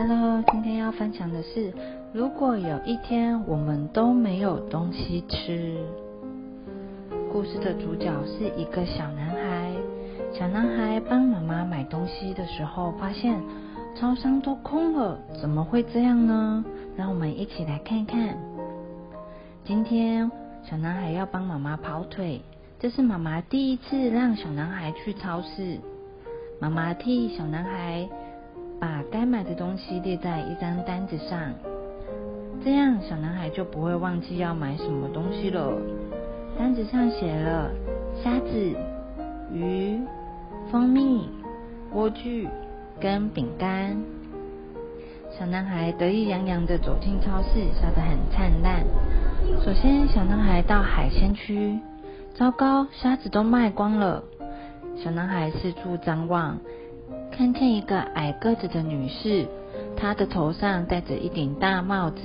Hello，今天要分享的是，如果有一天我们都没有东西吃。故事的主角是一个小男孩，小男孩帮妈妈买东西的时候，发现超商都空了，怎么会这样呢？让我们一起来看看。今天小男孩要帮妈妈跑腿，这是妈妈第一次让小男孩去超市。妈妈替小男孩。把该买的东西列在一张单子上，这样小男孩就不会忘记要买什么东西了。单子上写了虾子、鱼、蜂蜜、莴苣跟饼干。小男孩得意洋洋的走进超市，笑得很灿烂。首先，小男孩到海鲜区，糟糕，虾子都卖光了。小男孩四处张望。看见一个矮个子的女士，她的头上戴着一顶大帽子，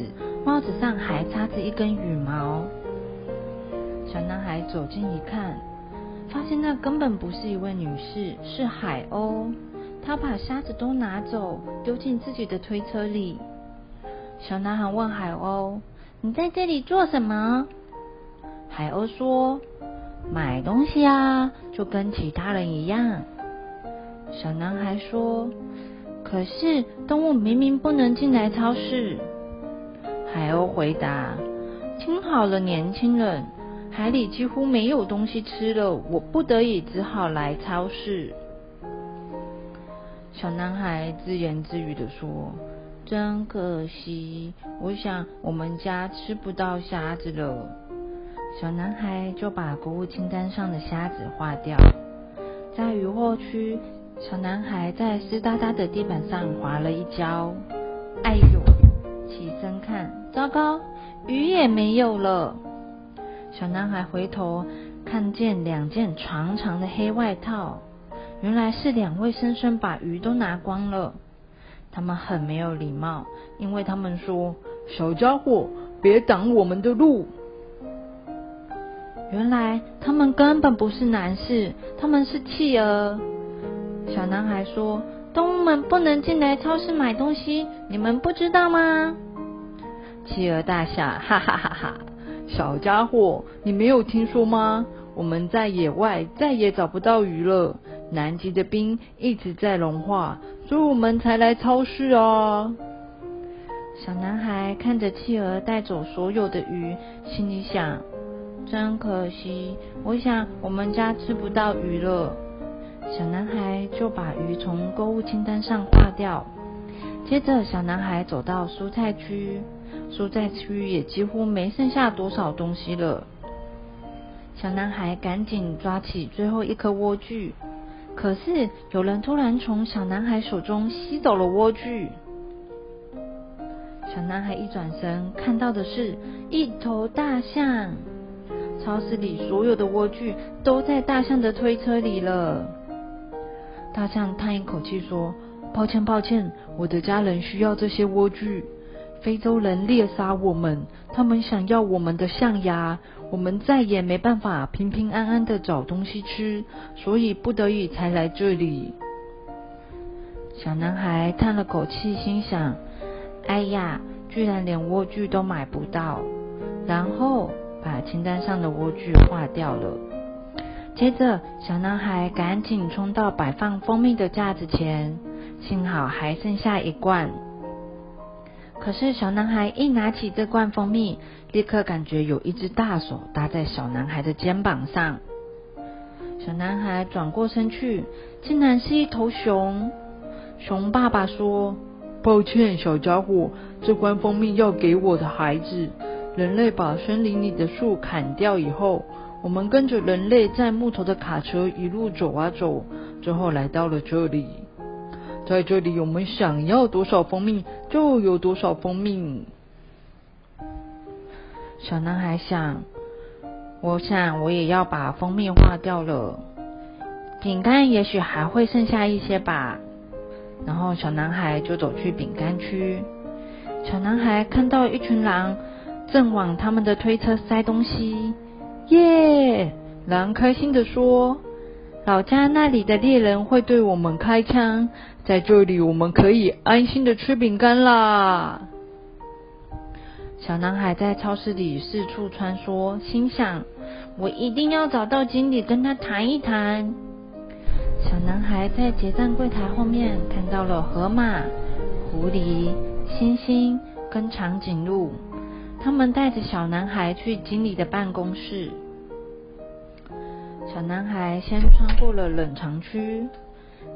帽子上还插着一根羽毛。小男孩走近一看，发现那根本不是一位女士，是海鸥。他把沙子都拿走，丢进自己的推车里。小男孩问海鸥：“你在这里做什么？”海鸥说：“买东西啊，就跟其他人一样。”小男孩说：“可是动物明明不能进来超市。”海鸥回答：“听好了，年轻人，海里几乎没有东西吃了，我不得已只好来超市。”小男孩自言自语的说：“真可惜，我想我们家吃不到虾子了。”小男孩就把购物清单上的虾子划掉，在渔获区。小男孩在湿哒哒的地板上滑了一跤，哎呦！起身看，糟糕，鱼也没有了。小男孩回头看见两件长长的黑外套，原来是两位先生把鱼都拿光了。他们很没有礼貌，因为他们说：“小家伙，别挡我们的路。”原来他们根本不是男士，他们是企鹅。小男孩说：“动物们不能进来超市买东西，你们不知道吗？”企鹅大笑：“哈哈哈哈！小家伙，你没有听说吗？我们在野外再也找不到鱼了，南极的冰一直在融化，所以我们才来超市啊！”小男孩看着企鹅带走所有的鱼，心里想：“真可惜，我想我们家吃不到鱼了。”小男孩就把鱼从购物清单上划掉。接着，小男孩走到蔬菜区，蔬菜区也几乎没剩下多少东西了。小男孩赶紧抓起最后一颗莴苣，可是有人突然从小男孩手中吸走了莴苣。小男孩一转身，看到的是一头大象。超市里所有的莴苣都在大象的推车里了。大象叹一口气说：“抱歉，抱歉，我的家人需要这些莴苣。非洲人猎杀我们，他们想要我们的象牙，我们再也没办法平平安安的找东西吃，所以不得已才来这里。”小男孩叹了口气，心想：“哎呀，居然连莴苣都买不到。”然后把清单上的莴苣划掉了。接着，小男孩赶紧冲到摆放蜂蜜的架子前，幸好还剩下一罐。可是，小男孩一拿起这罐蜂蜜，立刻感觉有一只大手搭在小男孩的肩膀上。小男孩转过身去，竟然是一头熊。熊爸爸说：“抱歉，小家伙，这罐蜂蜜要给我的孩子。人类把森林里的树砍掉以后。”我们跟着人类在木头的卡车一路走啊走，最后来到了这里。在这里，我们想要多少蜂蜜就有多少蜂蜜。小男孩想，我想我也要把蜂蜜化掉了。饼干也许还会剩下一些吧。然后小男孩就走去饼干区。小男孩看到一群狼正往他们的推车塞东西。耶！狼开心的说：“老家那里的猎人会对我们开枪，在这里我们可以安心的吃饼干啦。小男孩在超市里四处穿梭，心想：我一定要找到经理，跟他谈一谈。小男孩在结账柜台后面看到了河马、狐狸、猩猩跟长颈鹿，他们带着小男孩去经理的办公室。小男孩先穿过了冷藏区，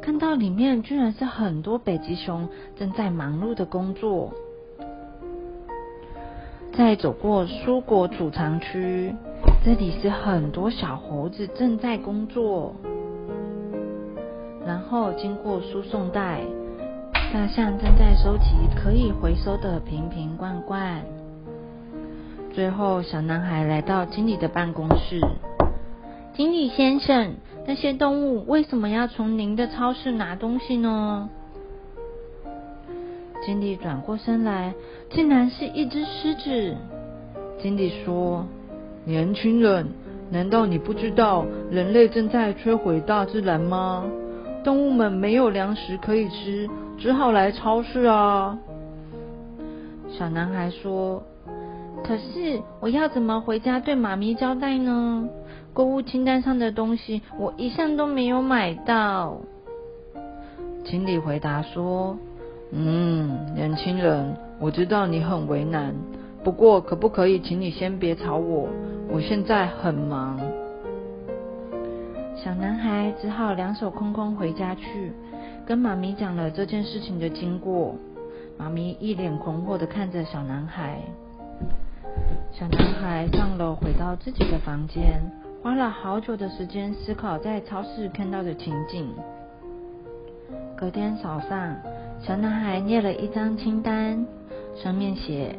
看到里面居然是很多北极熊正在忙碌的工作。再走过蔬果储藏区，这里是很多小猴子正在工作。然后经过输送带，大象正在收集可以回收的瓶瓶罐罐。最后，小男孩来到经理的办公室。经理先生，那些动物为什么要从您的超市拿东西呢？经理转过身来，竟然是一只狮子。经理说：“年轻人，难道你不知道人类正在摧毁大自然吗？”动物们没有粮食可以吃，只好来超市啊。小男孩说：“可是我要怎么回家对妈咪交代呢？购物清单上的东西我一项都没有买到。”经理回答说：“嗯，年轻人，我知道你很为难，不过可不可以请你先别吵我？我现在很忙。”小男孩只好两手空空回家去，跟妈咪讲了这件事情的经过。妈咪一脸困惑的看着小男孩。小男孩上楼回到自己的房间，花了好久的时间思考在超市看到的情景。隔天早上，小男孩列了一张清单，上面写：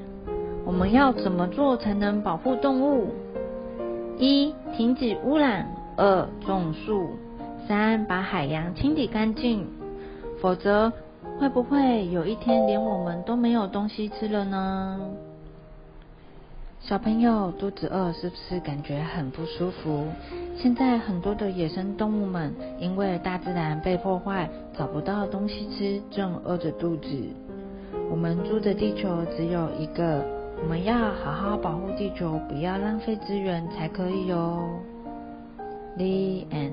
我们要怎么做才能保护动物？一、停止污染。二种树，三把海洋清理干净，否则会不会有一天连我们都没有东西吃了呢？小朋友肚子饿是不是感觉很不舒服？现在很多的野生动物们因为大自然被破坏，找不到东西吃，正饿着肚子。我们住的地球只有一个，我们要好好保护地球，不要浪费资源才可以哦。The end.